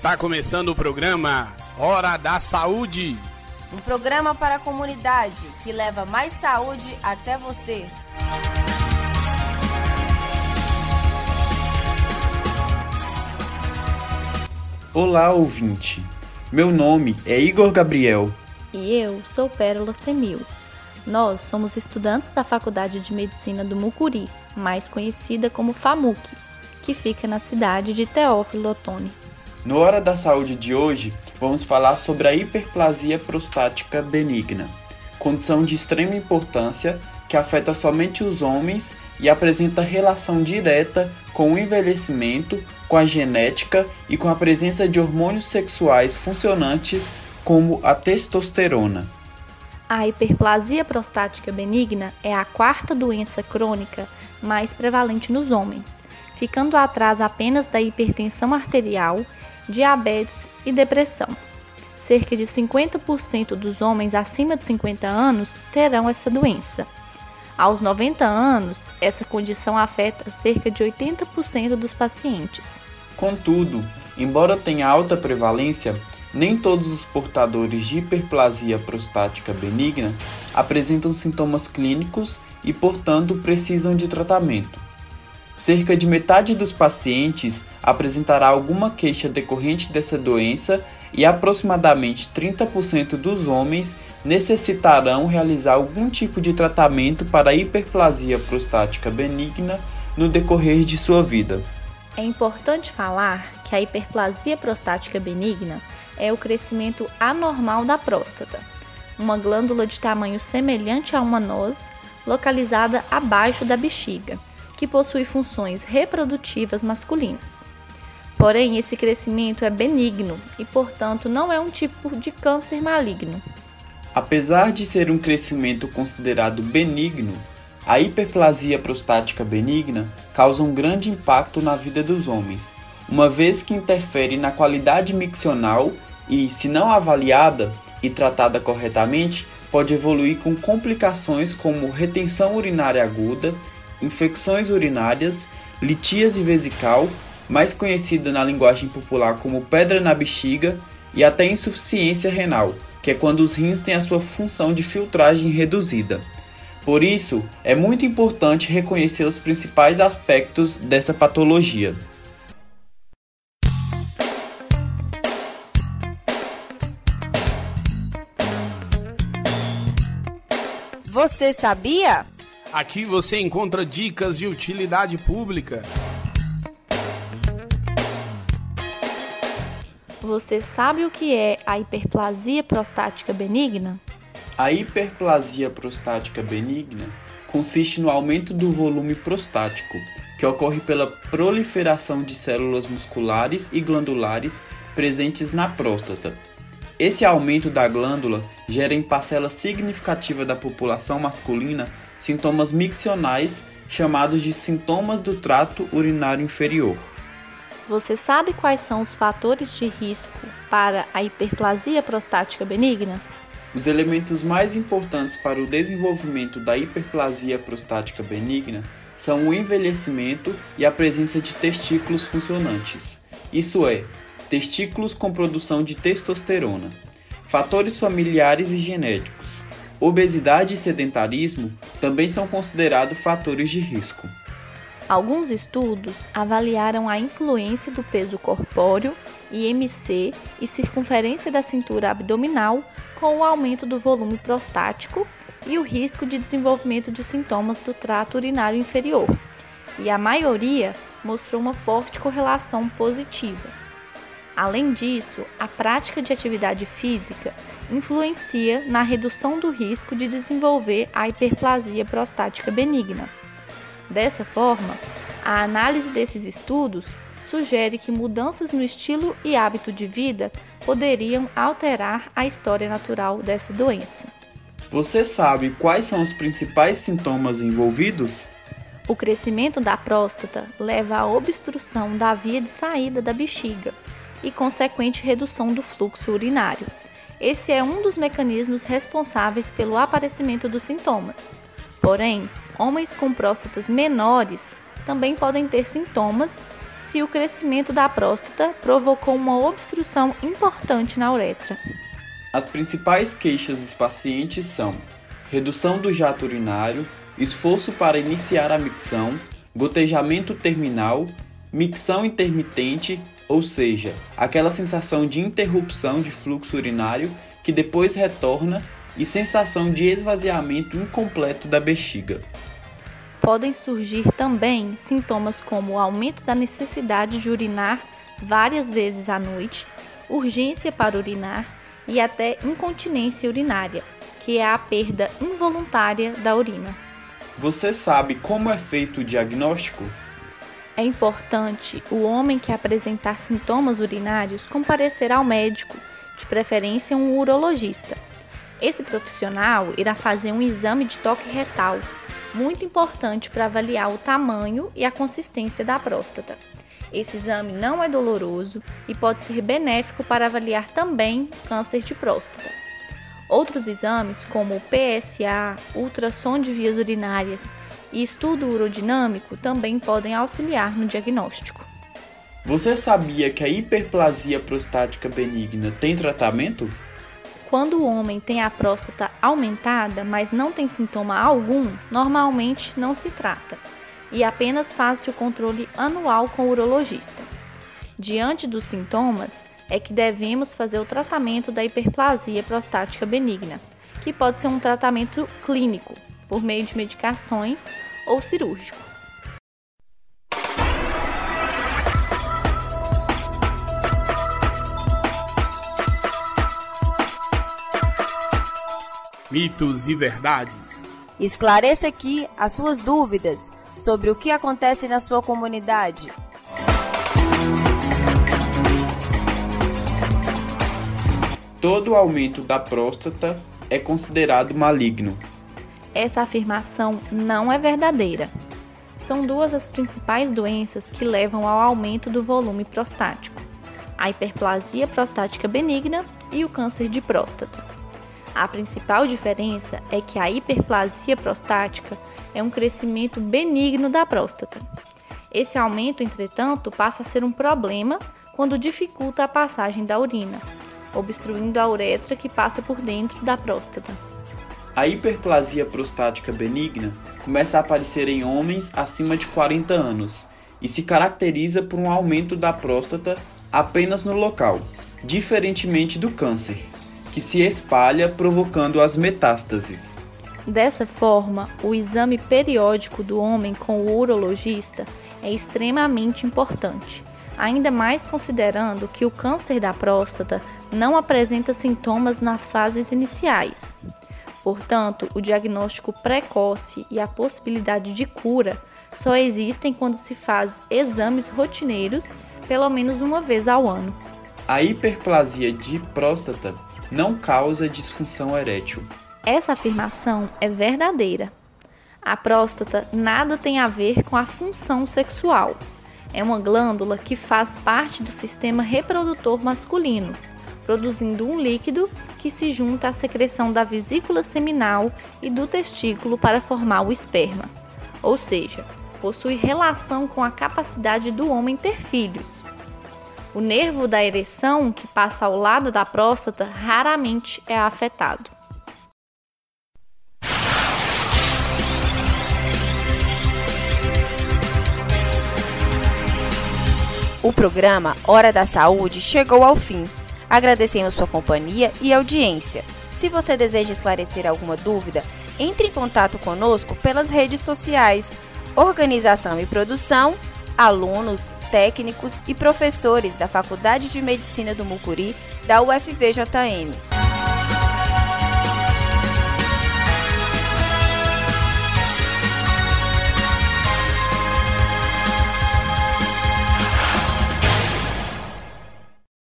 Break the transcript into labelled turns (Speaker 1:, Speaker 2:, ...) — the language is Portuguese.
Speaker 1: Está começando o programa Hora da Saúde.
Speaker 2: Um programa para a comunidade que leva mais saúde até você.
Speaker 3: Olá, ouvinte. Meu nome é Igor Gabriel.
Speaker 4: E eu sou Pérola Semil. Nós somos estudantes da Faculdade de Medicina do Mucuri, mais conhecida como FAMUC, que fica na cidade de Teófilo Otoni.
Speaker 3: No Hora da Saúde de hoje, vamos falar sobre a hiperplasia prostática benigna, condição de extrema importância que afeta somente os homens e apresenta relação direta com o envelhecimento, com a genética e com a presença de hormônios sexuais funcionantes como a testosterona.
Speaker 4: A hiperplasia prostática benigna é a quarta doença crônica mais prevalente nos homens, ficando atrás apenas da hipertensão arterial, diabetes e depressão. Cerca de 50% dos homens acima de 50 anos terão essa doença. Aos 90 anos, essa condição afeta cerca de 80% dos pacientes.
Speaker 3: Contudo, embora tenha alta prevalência, nem todos os portadores de hiperplasia prostática benigna apresentam sintomas clínicos e, portanto, precisam de tratamento. Cerca de metade dos pacientes apresentará alguma queixa decorrente dessa doença e aproximadamente 30% dos homens necessitarão realizar algum tipo de tratamento para hiperplasia prostática benigna no decorrer de sua vida.
Speaker 4: É importante falar que a hiperplasia prostática benigna é o crescimento anormal da próstata, uma glândula de tamanho semelhante a uma noz, localizada abaixo da bexiga, que possui funções reprodutivas masculinas. Porém, esse crescimento é benigno e, portanto, não é um tipo de câncer maligno.
Speaker 3: Apesar de ser um crescimento considerado benigno, a hiperplasia prostática benigna causa um grande impacto na vida dos homens, uma vez que interfere na qualidade miccional e, se não avaliada e tratada corretamente, pode evoluir com complicações como retenção urinária aguda, infecções urinárias, litíase vesical, mais conhecida na linguagem popular como pedra na bexiga, e até insuficiência renal, que é quando os rins têm a sua função de filtragem reduzida. Por isso, é muito importante reconhecer os principais aspectos dessa patologia.
Speaker 2: Você sabia?
Speaker 1: Aqui você encontra dicas de utilidade pública.
Speaker 4: Você sabe o que é a hiperplasia prostática benigna?
Speaker 3: A hiperplasia prostática benigna consiste no aumento do volume prostático, que ocorre pela proliferação de células musculares e glandulares presentes na próstata, esse aumento da glândula gera em parcela significativa da população masculina sintomas miccionais chamados de sintomas do trato urinário inferior.
Speaker 4: Você sabe quais são os fatores de risco para a hiperplasia prostática benigna?
Speaker 3: Os elementos mais importantes para o desenvolvimento da hiperplasia prostática benigna são o envelhecimento e a presença de testículos funcionantes. Isso é, testículos com produção de testosterona, fatores familiares e genéticos, obesidade e sedentarismo também são considerados fatores de risco.
Speaker 4: Alguns estudos avaliaram a influência do peso corpóreo, IMC e circunferência da cintura abdominal com o aumento do volume prostático e o risco de desenvolvimento de sintomas do trato urinário inferior, e a maioria mostrou uma forte correlação positiva. Além disso, a prática de atividade física influencia na redução do risco de desenvolver a hiperplasia prostática benigna. Dessa forma, a análise desses estudos sugere que mudanças no estilo e hábito de vida poderiam alterar a história natural dessa doença.
Speaker 3: Você sabe quais são os principais sintomas envolvidos?
Speaker 4: O crescimento da próstata leva à obstrução da via de saída da bexiga, e consequente redução do fluxo urinário. Esse é um dos mecanismos responsáveis pelo aparecimento dos sintomas. Porém, homens com próstatas menores também podem ter sintomas se o crescimento da próstata provocou uma obstrução importante na uretra.
Speaker 3: As principais queixas dos pacientes são redução do jato urinário, esforço para iniciar a micção, gotejamento terminal, micção intermitente, ou seja, aquela sensação de interrupção de fluxo urinário que depois retorna e sensação de esvaziamento incompleto da bexiga.
Speaker 4: Podem surgir também sintomas como o aumento da necessidade de urinar várias vezes à noite, urgência para urinar e até incontinência urinária, que é a perda involuntária da urina.
Speaker 3: Você sabe como é feito o diagnóstico?
Speaker 4: É importante o homem que apresentar sintomas urinários comparecer ao médico, de preferência um urologista. Esse profissional irá fazer um exame de toque retal, muito importante para avaliar o tamanho e a consistência da próstata. Esse exame não é doloroso e pode ser benéfico para avaliar também câncer de próstata. Outros exames, como o PSA, ultrassom de vias urinárias e estudo urodinâmico, também podem auxiliar no diagnóstico.
Speaker 3: Você sabia que a hiperplasia prostática benigna tem tratamento?
Speaker 4: Quando o homem tem a próstata aumentada, mas não tem sintoma algum, normalmente não se trata e apenas faz o controle anual com o urologista. Diante dos sintomas, é que devemos fazer o tratamento da hiperplasia prostática benigna, que pode ser um tratamento clínico, por meio de medicações ou cirúrgico.
Speaker 1: Mitos e verdades.
Speaker 2: Esclareça aqui as suas dúvidas sobre o que acontece na sua comunidade.
Speaker 3: Todo aumento da próstata é considerado maligno.
Speaker 4: Essa afirmação não é verdadeira. São duas as principais doenças que levam ao aumento do volume prostático: a hiperplasia prostática benigna e o câncer de próstata. A principal diferença é que a hiperplasia prostática é um crescimento benigno da próstata. Esse aumento, entretanto, passa a ser um problema quando dificulta a passagem da urina, obstruindo a uretra que passa por dentro da próstata.
Speaker 3: A hiperplasia prostática benigna começa a aparecer em homens acima de 40 anos e se caracteriza por um aumento da próstata apenas no local, diferentemente do câncer, que se espalha provocando as metástases.
Speaker 4: Dessa forma, o exame periódico do homem com o urologista é extremamente importante, ainda mais considerando que o câncer da próstata não apresenta sintomas nas fases iniciais. Portanto, o diagnóstico precoce e a possibilidade de cura só existem quando se faz exames rotineiros pelo menos uma vez ao ano.
Speaker 3: A hiperplasia de próstata não causa disfunção erétil.
Speaker 4: Essa afirmação é verdadeira. A próstata nada tem a ver com a função sexual. É uma glândula que faz parte do sistema reprodutor masculino, produzindo um líquido que se junta à secreção da vesícula seminal e do testículo para formar o esperma. Ou seja, possui relação com a capacidade do homem ter filhos. O nervo da ereção, que passa ao lado da próstata, raramente é afetado.
Speaker 2: O programa Hora da Saúde chegou ao fim. Agradecemos sua companhia e audiência. Se você deseja esclarecer alguma dúvida, entre em contato conosco pelas redes sociais. Organização e produção alunos, técnicos e professores da Faculdade de Medicina do Mucuri da UFVJM.